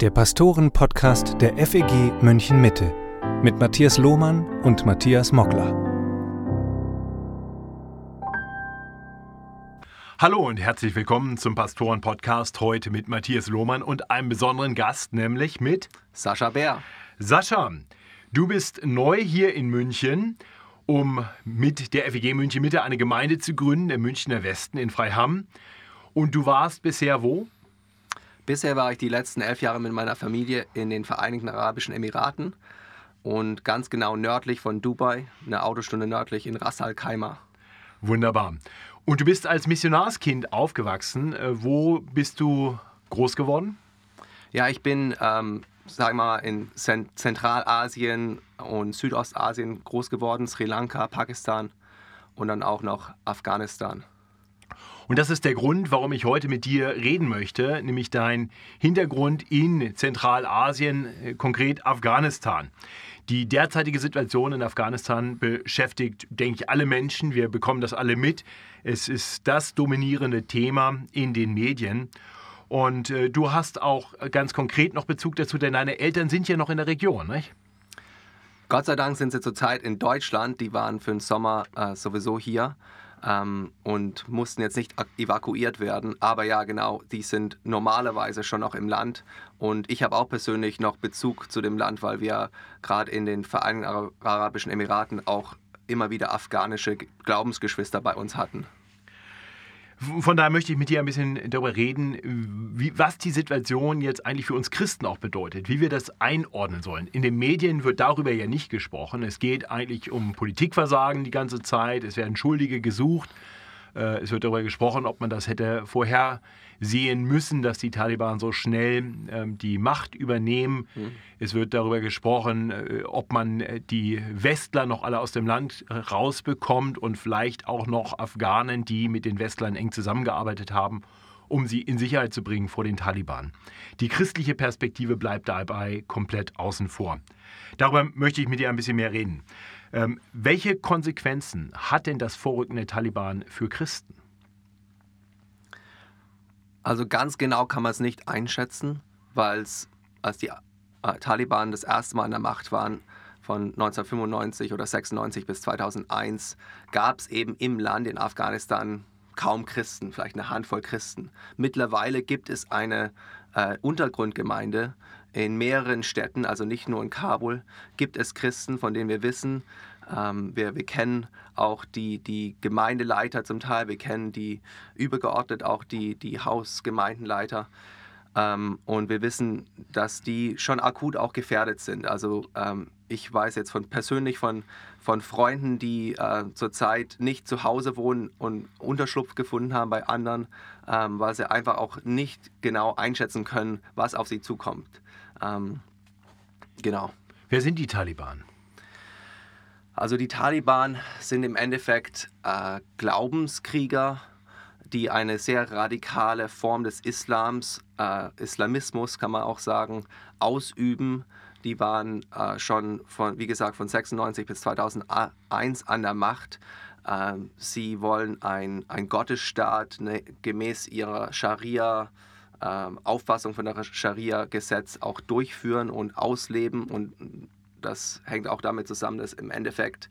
Der Pastoren-Podcast der FEG München Mitte mit Matthias Lohmann und Matthias Mockler. Hallo und herzlich willkommen zum Pastoren-Podcast heute mit Matthias Lohmann und einem besonderen Gast, nämlich mit Sascha Bär. Sascha, du bist neu hier in München, um mit der FEG München Mitte eine Gemeinde zu gründen im Münchner Westen in Freiham. Und du warst bisher wo? Bisher war ich die letzten elf Jahre mit meiner Familie in den Vereinigten Arabischen Emiraten und ganz genau nördlich von Dubai, eine Autostunde nördlich in Ras Al Khaimah. Wunderbar. Und du bist als Missionarskind aufgewachsen. Äh, wo bist du groß geworden? Ja, ich bin, ähm, sag mal, in Zentralasien und Südostasien groß geworden, Sri Lanka, Pakistan und dann auch noch Afghanistan. Und das ist der Grund, warum ich heute mit dir reden möchte, nämlich dein Hintergrund in Zentralasien, äh, konkret Afghanistan. Die derzeitige Situation in Afghanistan beschäftigt, denke ich, alle Menschen. Wir bekommen das alle mit. Es ist das dominierende Thema in den Medien. Und äh, du hast auch ganz konkret noch Bezug dazu, denn deine Eltern sind ja noch in der Region, nicht? Gott sei Dank sind sie zurzeit in Deutschland. Die waren für den Sommer äh, sowieso hier ähm, und mussten jetzt nicht evakuiert werden. Aber ja, genau, die sind normalerweise schon noch im Land. Und ich habe auch persönlich noch Bezug zu dem Land, weil wir gerade in den Vereinigten Arabischen Emiraten auch immer wieder afghanische Glaubensgeschwister bei uns hatten. Von daher möchte ich mit dir ein bisschen darüber reden, wie, was die Situation jetzt eigentlich für uns Christen auch bedeutet, wie wir das einordnen sollen. In den Medien wird darüber ja nicht gesprochen. Es geht eigentlich um Politikversagen die ganze Zeit. Es werden Schuldige gesucht. Äh, es wird darüber gesprochen, ob man das hätte vorher sehen müssen, dass die Taliban so schnell ähm, die Macht übernehmen. Mhm. Es wird darüber gesprochen, äh, ob man äh, die Westler noch alle aus dem Land rausbekommt und vielleicht auch noch Afghanen, die mit den Westlern eng zusammengearbeitet haben, um sie in Sicherheit zu bringen vor den Taliban. Die christliche Perspektive bleibt dabei komplett außen vor. Darüber möchte ich mit dir ein bisschen mehr reden. Ähm, welche Konsequenzen hat denn das Vorrücken der Taliban für Christen? Also ganz genau kann man es nicht einschätzen, weil es, als die äh, Taliban das erste Mal an der Macht waren, von 1995 oder 96 bis 2001, gab es eben im Land in Afghanistan kaum Christen, vielleicht eine Handvoll Christen. Mittlerweile gibt es eine äh, Untergrundgemeinde in mehreren Städten, also nicht nur in Kabul, gibt es Christen, von denen wir wissen, ähm, wir, wir kennen auch die, die Gemeindeleiter zum Teil, wir kennen die übergeordnet auch die, die Hausgemeindenleiter. Ähm, und wir wissen, dass die schon akut auch gefährdet sind. Also ähm, ich weiß jetzt von, persönlich von, von Freunden, die äh, zurzeit nicht zu Hause wohnen und Unterschlupf gefunden haben bei anderen, ähm, weil sie einfach auch nicht genau einschätzen können, was auf sie zukommt. Ähm, genau. Wer sind die Taliban? Also die Taliban sind im Endeffekt äh, Glaubenskrieger, die eine sehr radikale Form des Islams, äh, Islamismus kann man auch sagen, ausüben. Die waren äh, schon von, wie gesagt, von 96 bis 2001 an der Macht. Ähm, sie wollen ein, ein Gottesstaat ne, gemäß ihrer Scharia. Auffassung von der Scharia-Gesetz auch durchführen und ausleben und das hängt auch damit zusammen, dass im Endeffekt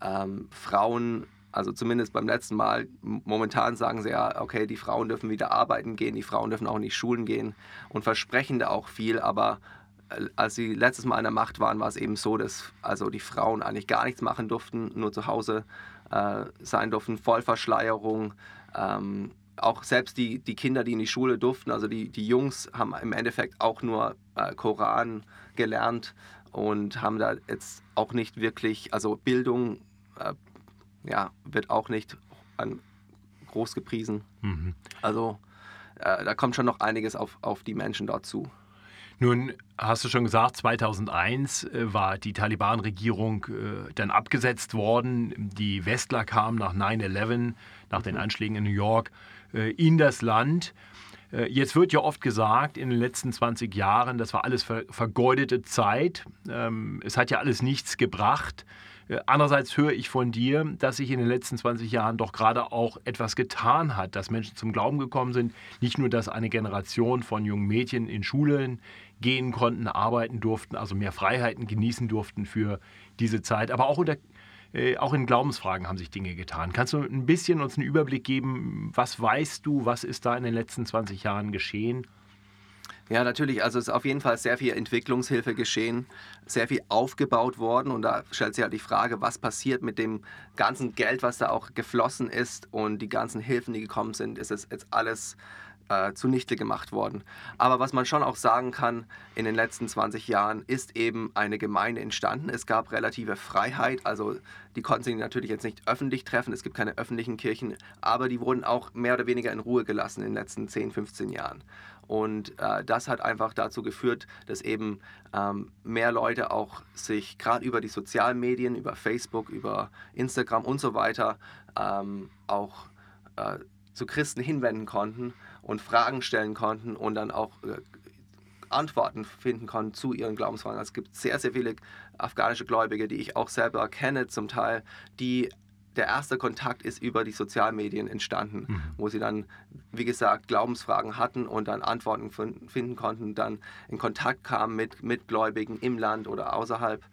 ähm, Frauen, also zumindest beim letzten Mal, momentan sagen sie ja, okay, die Frauen dürfen wieder arbeiten gehen, die Frauen dürfen auch die Schulen gehen und versprechen da auch viel, aber äh, als sie letztes Mal an der Macht waren, war es eben so, dass also die Frauen eigentlich gar nichts machen durften, nur zu Hause äh, sein durften, Vollverschleierung. Ähm, auch selbst die, die Kinder, die in die Schule durften, also die, die Jungs haben im Endeffekt auch nur äh, Koran gelernt und haben da jetzt auch nicht wirklich, also Bildung äh, ja, wird auch nicht an, groß gepriesen. Mhm. Also äh, da kommt schon noch einiges auf, auf die Menschen dort zu. Nun hast du schon gesagt, 2001 äh, war die Taliban-Regierung äh, dann abgesetzt worden. Die Westler kamen nach 9-11, nach den Anschlägen in New York, äh, in das Land. Jetzt wird ja oft gesagt, in den letzten 20 Jahren, das war alles ver vergeudete Zeit. Ähm, es hat ja alles nichts gebracht. Äh, andererseits höre ich von dir, dass sich in den letzten 20 Jahren doch gerade auch etwas getan hat, dass Menschen zum Glauben gekommen sind. Nicht nur, dass eine Generation von jungen Mädchen in Schulen gehen konnten, arbeiten durften, also mehr Freiheiten genießen durften für diese Zeit, aber auch unter äh, auch in Glaubensfragen haben sich Dinge getan. Kannst du ein bisschen uns einen Überblick geben, was weißt du, was ist da in den letzten 20 Jahren geschehen? Ja, natürlich. Also es ist auf jeden Fall sehr viel Entwicklungshilfe geschehen, sehr viel aufgebaut worden. Und da stellt sich halt die Frage, was passiert mit dem ganzen Geld, was da auch geflossen ist und die ganzen Hilfen, die gekommen sind. Ist es jetzt alles äh, zunichte gemacht worden. Aber was man schon auch sagen kann, in den letzten 20 Jahren ist eben eine Gemeinde entstanden. Es gab relative Freiheit, also die konnten sich natürlich jetzt nicht öffentlich treffen, es gibt keine öffentlichen Kirchen, aber die wurden auch mehr oder weniger in Ruhe gelassen in den letzten 10, 15 Jahren. Und äh, das hat einfach dazu geführt, dass eben ähm, mehr Leute auch sich gerade über die sozialen Medien, über Facebook, über Instagram und so weiter ähm, auch äh, zu Christen hinwenden konnten und Fragen stellen konnten und dann auch äh, Antworten finden konnten zu ihren Glaubensfragen. Also es gibt sehr, sehr viele afghanische Gläubige, die ich auch selber kenne, zum Teil, die der erste Kontakt ist über die Sozialmedien entstanden, mhm. wo sie dann, wie gesagt, Glaubensfragen hatten und dann Antworten finden konnten, dann in Kontakt kamen mit Mitgläubigen im Land oder außerhalb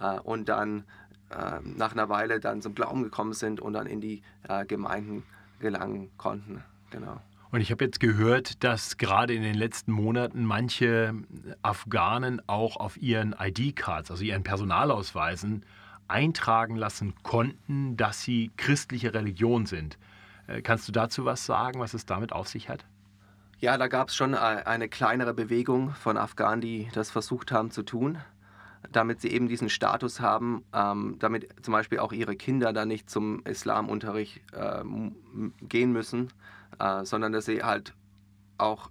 äh, und dann äh, nach einer Weile dann zum Glauben gekommen sind und dann in die äh, Gemeinden gelangen konnten. Genau. Und ich habe jetzt gehört, dass gerade in den letzten Monaten manche Afghanen auch auf ihren ID-Cards, also ihren Personalausweisen, eintragen lassen konnten, dass sie christliche Religion sind. Äh, kannst du dazu was sagen, was es damit auf sich hat? Ja, da gab es schon äh, eine kleinere Bewegung von Afghanen, die das versucht haben zu tun, damit sie eben diesen Status haben, ähm, damit zum Beispiel auch ihre Kinder dann nicht zum Islamunterricht äh, gehen müssen, äh, sondern dass sie halt auch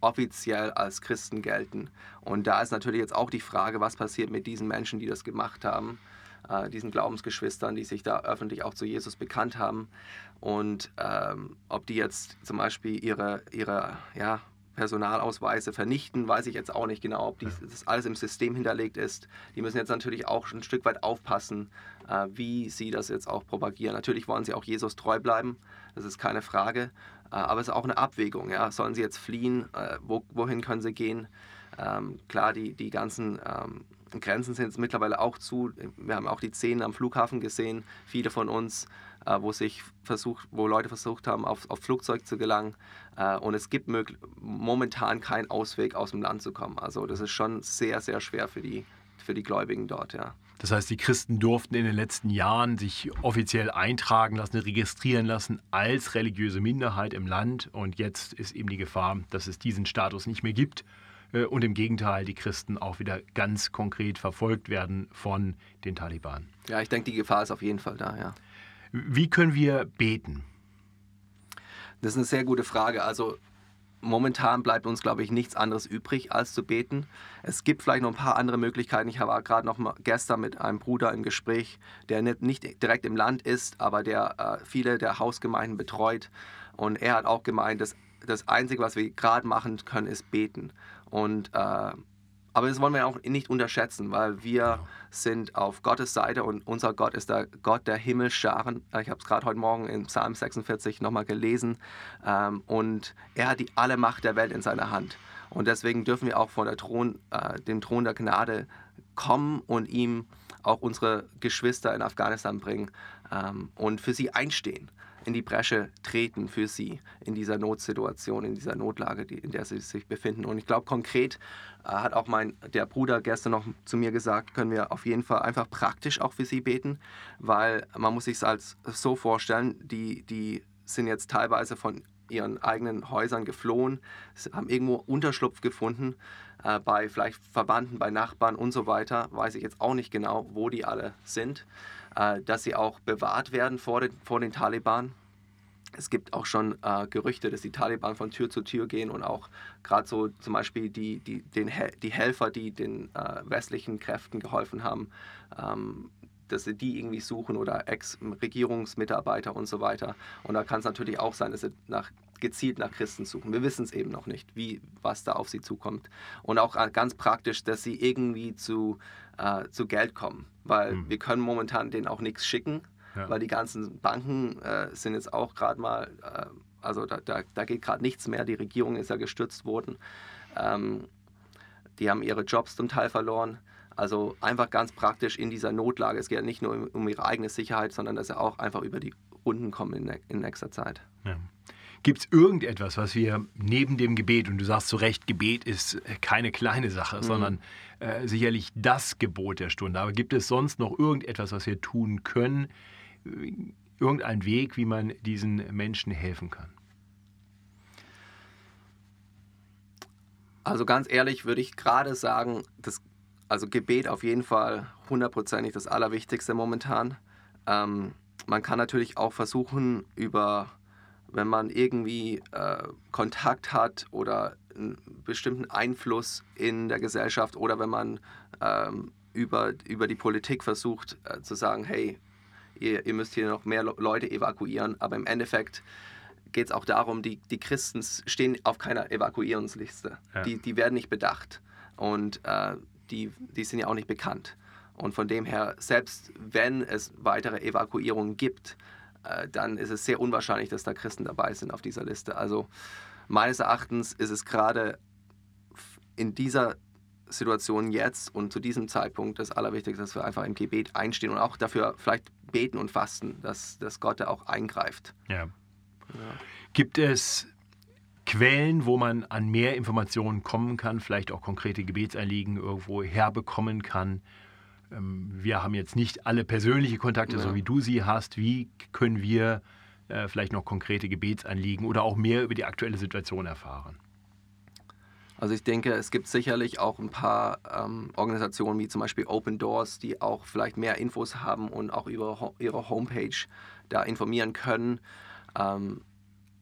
offiziell als Christen gelten. Und da ist natürlich jetzt auch die Frage, was passiert mit diesen Menschen, die das gemacht haben äh, diesen Glaubensgeschwistern, die sich da öffentlich auch zu Jesus bekannt haben. Und ähm, ob die jetzt zum Beispiel ihre, ihre ja, Personalausweise vernichten, weiß ich jetzt auch nicht genau, ob dies, das alles im System hinterlegt ist. Die müssen jetzt natürlich auch ein Stück weit aufpassen, äh, wie sie das jetzt auch propagieren. Natürlich wollen sie auch Jesus treu bleiben, das ist keine Frage. Äh, aber es ist auch eine Abwägung. Ja? Sollen sie jetzt fliehen? Äh, wo, wohin können sie gehen? Ähm, klar, die, die ganzen ähm, Grenzen sind jetzt mittlerweile auch zu. Wir haben auch die Szenen am Flughafen gesehen, viele von uns, äh, wo sich versucht, wo Leute versucht haben, auf, auf Flugzeug zu gelangen. Äh, und es gibt momentan keinen Ausweg, aus dem Land zu kommen. Also das ist schon sehr, sehr schwer für die, für die Gläubigen dort, ja. Das heißt, die Christen durften in den letzten Jahren sich offiziell eintragen lassen, registrieren lassen als religiöse Minderheit im Land. Und jetzt ist eben die Gefahr, dass es diesen Status nicht mehr gibt äh, und im Gegenteil die Christen auch wieder ganz konkret verfolgt werden von den Taliban. Ja, ich denke, die Gefahr ist auf jeden Fall da, ja. Wie können wir beten? Das ist eine sehr gute Frage. Also momentan bleibt uns, glaube ich, nichts anderes übrig, als zu beten. Es gibt vielleicht noch ein paar andere Möglichkeiten. Ich war gerade noch mal gestern mit einem Bruder im Gespräch, der nicht direkt im Land ist, aber der äh, viele der Hausgemeinden betreut. Und er hat auch gemeint, dass das Einzige, was wir gerade machen können, ist beten. Und, äh, aber das wollen wir auch nicht unterschätzen, weil wir genau. sind auf Gottes Seite und unser Gott ist der Gott der Himmelscharen. Ich habe es gerade heute Morgen in Psalm 46 nochmal gelesen. Ähm, und er hat die alle Macht der Welt in seiner Hand. Und deswegen dürfen wir auch vor der Thron, äh, dem Thron der Gnade kommen und ihm auch unsere Geschwister in Afghanistan bringen ähm, und für sie einstehen in die Bresche treten für sie in dieser Notsituation, in dieser Notlage, in der sie sich befinden. Und ich glaube, konkret äh, hat auch mein, der Bruder gestern noch zu mir gesagt, können wir auf jeden Fall einfach praktisch auch für sie beten, weil man muss sich es so vorstellen, die, die sind jetzt teilweise von ihren eigenen Häusern geflohen, haben irgendwo Unterschlupf gefunden, äh, bei vielleicht Verwandten, bei Nachbarn und so weiter, weiß ich jetzt auch nicht genau, wo die alle sind. Äh, dass sie auch bewahrt werden vor den, vor den Taliban. Es gibt auch schon äh, Gerüchte, dass die Taliban von Tür zu Tür gehen und auch gerade so zum Beispiel die, die, den, die Helfer, die den äh, westlichen Kräften geholfen haben, ähm, dass sie die irgendwie suchen oder Ex-Regierungsmitarbeiter und so weiter. Und da kann es natürlich auch sein, dass sie nach, gezielt nach Christen suchen. Wir wissen es eben noch nicht, wie, was da auf sie zukommt. Und auch äh, ganz praktisch, dass sie irgendwie zu, äh, zu Geld kommen, weil mhm. wir können momentan denen auch nichts schicken, ja. weil die ganzen Banken äh, sind jetzt auch gerade mal, äh, also da, da, da geht gerade nichts mehr, die Regierung ist ja gestürzt worden. Ähm, die haben ihre Jobs zum Teil verloren. Also einfach ganz praktisch in dieser Notlage. Es geht nicht nur um ihre eigene Sicherheit, sondern dass sie auch einfach über die Runden kommen in, in nächster Zeit. Ja. Gibt es irgendetwas, was wir neben dem Gebet, und du sagst zu Recht, Gebet ist keine kleine Sache, mhm. sondern äh, sicherlich das Gebot der Stunde. Aber gibt es sonst noch irgendetwas, was wir tun können? Irgendein Weg, wie man diesen Menschen helfen kann? Also ganz ehrlich würde ich gerade sagen, das also Gebet auf jeden Fall hundertprozentig das Allerwichtigste momentan. Ähm, man kann natürlich auch versuchen, über, wenn man irgendwie äh, Kontakt hat oder einen bestimmten Einfluss in der Gesellschaft oder wenn man ähm, über, über die Politik versucht äh, zu sagen, hey, ihr, ihr, müsst hier noch mehr Leute evakuieren, aber im Endeffekt geht es auch darum, die, die Christen stehen auf keiner Evakuierungsliste. Ja. Die, die werden nicht bedacht. Und äh, die, die sind ja auch nicht bekannt. Und von dem her, selbst wenn es weitere Evakuierungen gibt, äh, dann ist es sehr unwahrscheinlich, dass da Christen dabei sind auf dieser Liste. Also meines Erachtens ist es gerade in dieser Situation jetzt und zu diesem Zeitpunkt das Allerwichtigste, dass wir einfach im Gebet einstehen und auch dafür vielleicht beten und fasten, dass, dass Gott da auch eingreift. Ja. ja. Gibt es Quellen, wo man an mehr Informationen kommen kann, vielleicht auch konkrete Gebetsanliegen irgendwo herbekommen kann. Ähm, wir haben jetzt nicht alle persönliche Kontakte, ja. so wie du sie hast. Wie können wir äh, vielleicht noch konkrete Gebetsanliegen oder auch mehr über die aktuelle Situation erfahren? Also ich denke, es gibt sicherlich auch ein paar ähm, Organisationen wie zum Beispiel Open Doors, die auch vielleicht mehr Infos haben und auch über ihre Homepage da informieren können. Ähm,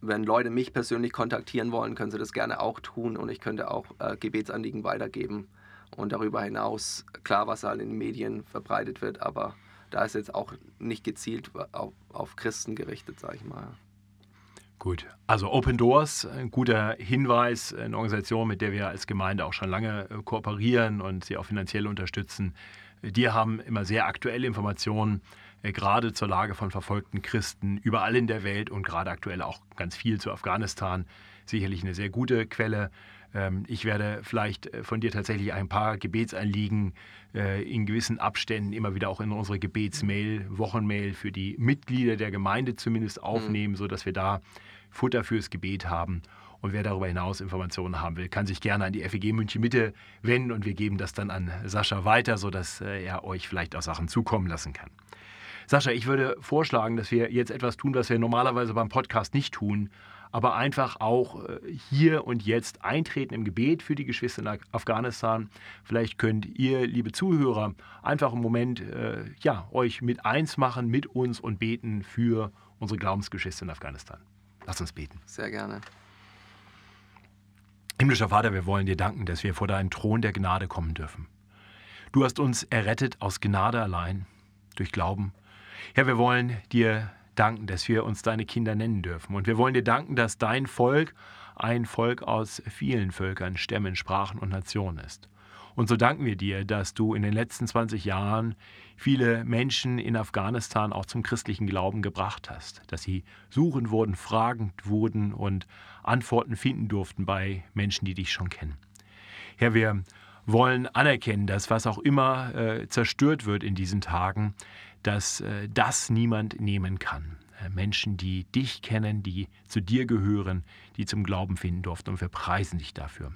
wenn Leute mich persönlich kontaktieren wollen, können sie das gerne auch tun und ich könnte auch äh, Gebetsanliegen weitergeben. Und darüber hinaus, klar, was halt in den Medien verbreitet wird, aber da ist jetzt auch nicht gezielt auf, auf Christen gerichtet, sage ich mal. Gut, also Open Doors, ein guter Hinweis, eine Organisation, mit der wir als Gemeinde auch schon lange äh, kooperieren und sie auch finanziell unterstützen. Die haben immer sehr aktuelle Informationen äh, gerade zur Lage von verfolgten Christen überall in der Welt und gerade aktuell auch ganz viel zu Afghanistan. Sicherlich eine sehr gute Quelle. Ähm, ich werde vielleicht äh, von dir tatsächlich ein paar Gebetsanliegen äh, in gewissen Abständen immer wieder auch in unsere Gebetsmail, Wochenmail für die Mitglieder der Gemeinde zumindest mhm. aufnehmen, mhm. sodass wir da Futter fürs Gebet haben. Und wer darüber hinaus Informationen haben will, kann sich gerne an die FEG München Mitte wenden und wir geben das dann an Sascha weiter, sodass er euch vielleicht auch Sachen zukommen lassen kann. Sascha, ich würde vorschlagen, dass wir jetzt etwas tun, was wir normalerweise beim Podcast nicht tun, aber einfach auch äh, hier und jetzt eintreten im Gebet für die Geschwister in Afghanistan. Vielleicht könnt ihr, liebe Zuhörer, einfach im Moment äh, ja, euch mit eins machen mit uns und beten für unsere Glaubensgeschwister in Afghanistan. Lass uns beten. Sehr gerne. Himmlischer Vater, wir wollen dir danken, dass wir vor deinen Thron der Gnade kommen dürfen. Du hast uns errettet aus Gnade allein, durch Glauben Herr, wir wollen dir danken, dass wir uns deine Kinder nennen dürfen. Und wir wollen dir danken, dass dein Volk ein Volk aus vielen Völkern, Stämmen, Sprachen und Nationen ist. Und so danken wir dir, dass du in den letzten 20 Jahren viele Menschen in Afghanistan auch zum christlichen Glauben gebracht hast, dass sie suchen wurden, fragend wurden und Antworten finden durften bei Menschen, die dich schon kennen. Herr, wir wollen anerkennen, dass was auch immer äh, zerstört wird in diesen Tagen, dass äh, das niemand nehmen kann. Äh, Menschen, die dich kennen, die zu dir gehören, die zum Glauben finden durften. Und wir preisen dich dafür.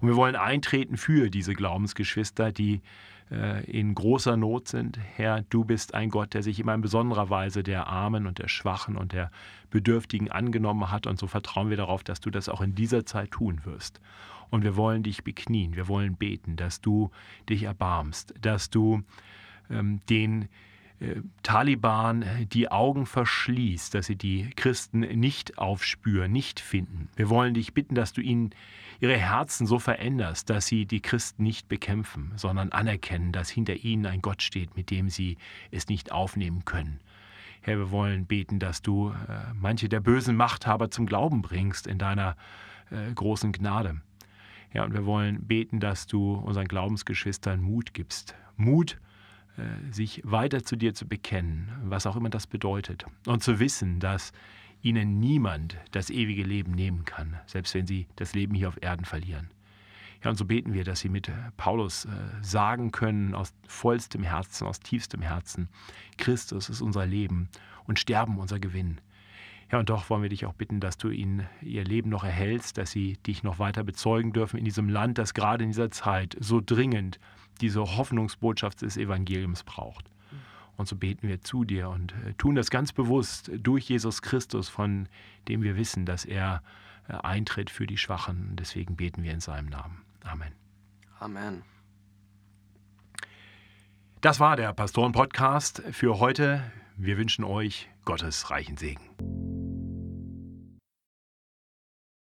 Und wir wollen eintreten für diese Glaubensgeschwister, die äh, in großer Not sind. Herr, du bist ein Gott, der sich immer in besonderer Weise der Armen und der Schwachen und der Bedürftigen angenommen hat. Und so vertrauen wir darauf, dass du das auch in dieser Zeit tun wirst. Und wir wollen dich beknien, wir wollen beten, dass du dich erbarmst, dass du ähm, den Taliban die Augen verschließt, dass sie die Christen nicht aufspüren, nicht finden. Wir wollen dich bitten, dass du ihnen ihre Herzen so veränderst, dass sie die Christen nicht bekämpfen, sondern anerkennen, dass hinter ihnen ein Gott steht, mit dem sie es nicht aufnehmen können. Herr, wir wollen beten, dass du äh, manche der bösen Machthaber zum Glauben bringst in deiner äh, großen Gnade. Ja, und wir wollen beten, dass du unseren Glaubensgeschwistern Mut gibst. Mut, äh, sich weiter zu dir zu bekennen, was auch immer das bedeutet. Und zu wissen, dass ihnen niemand das ewige Leben nehmen kann, selbst wenn sie das Leben hier auf Erden verlieren. Ja, und so beten wir, dass sie mit Paulus äh, sagen können, aus vollstem Herzen, aus tiefstem Herzen, Christus ist unser Leben und Sterben unser Gewinn. Ja, und doch wollen wir dich auch bitten, dass du ihnen ihr Leben noch erhältst, dass sie dich noch weiter bezeugen dürfen in diesem Land, das gerade in dieser Zeit so dringend diese Hoffnungsbotschaft des Evangeliums braucht. Und so beten wir zu dir und äh, tun das ganz bewusst durch Jesus Christus, von dem wir wissen, dass er äh, eintritt für die Schwachen. Deswegen beten wir in seinem Namen. Amen. Amen. Das war der Pastoren-Podcast für heute. Wir wünschen euch Gottes reichen Segen.